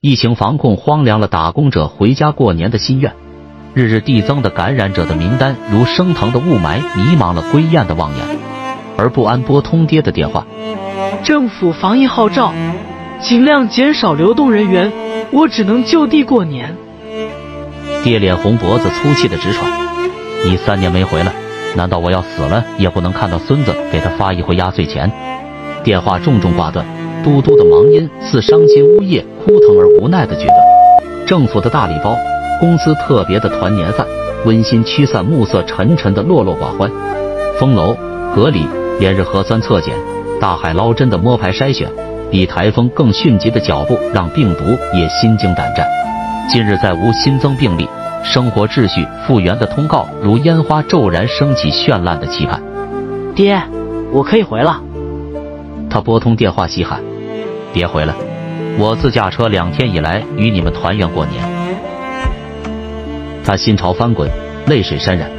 疫情防控荒凉了打工者回家过年的心愿，日日递增的感染者的名单如升腾的雾霾，迷茫了归雁的望眼。而不安拨通爹的电话，政府防疫号召，尽量减少流动人员，我只能就地过年。爹脸红脖子粗气的直喘，你三年没回来，难道我要死了也不能看到孙子给他发一回压岁钱？电话重重挂断，嘟嘟的忙音似伤心呜咽，枯疼而无奈的决断。政府的大礼包，公司特别的团年饭，温馨驱散暮色沉沉的落落寡欢。封楼隔离，连日核酸测检，大海捞针的摸排筛选，比台风更迅疾的脚步让病毒也心惊胆战。近日再无新增病例，生活秩序复原的通告如烟花骤然升起，绚烂的期盼。爹，我可以回了。他拨通电话细喊：“别回了，我自驾车两天以来与你们团圆过年。”他心潮翻滚，泪水潸然。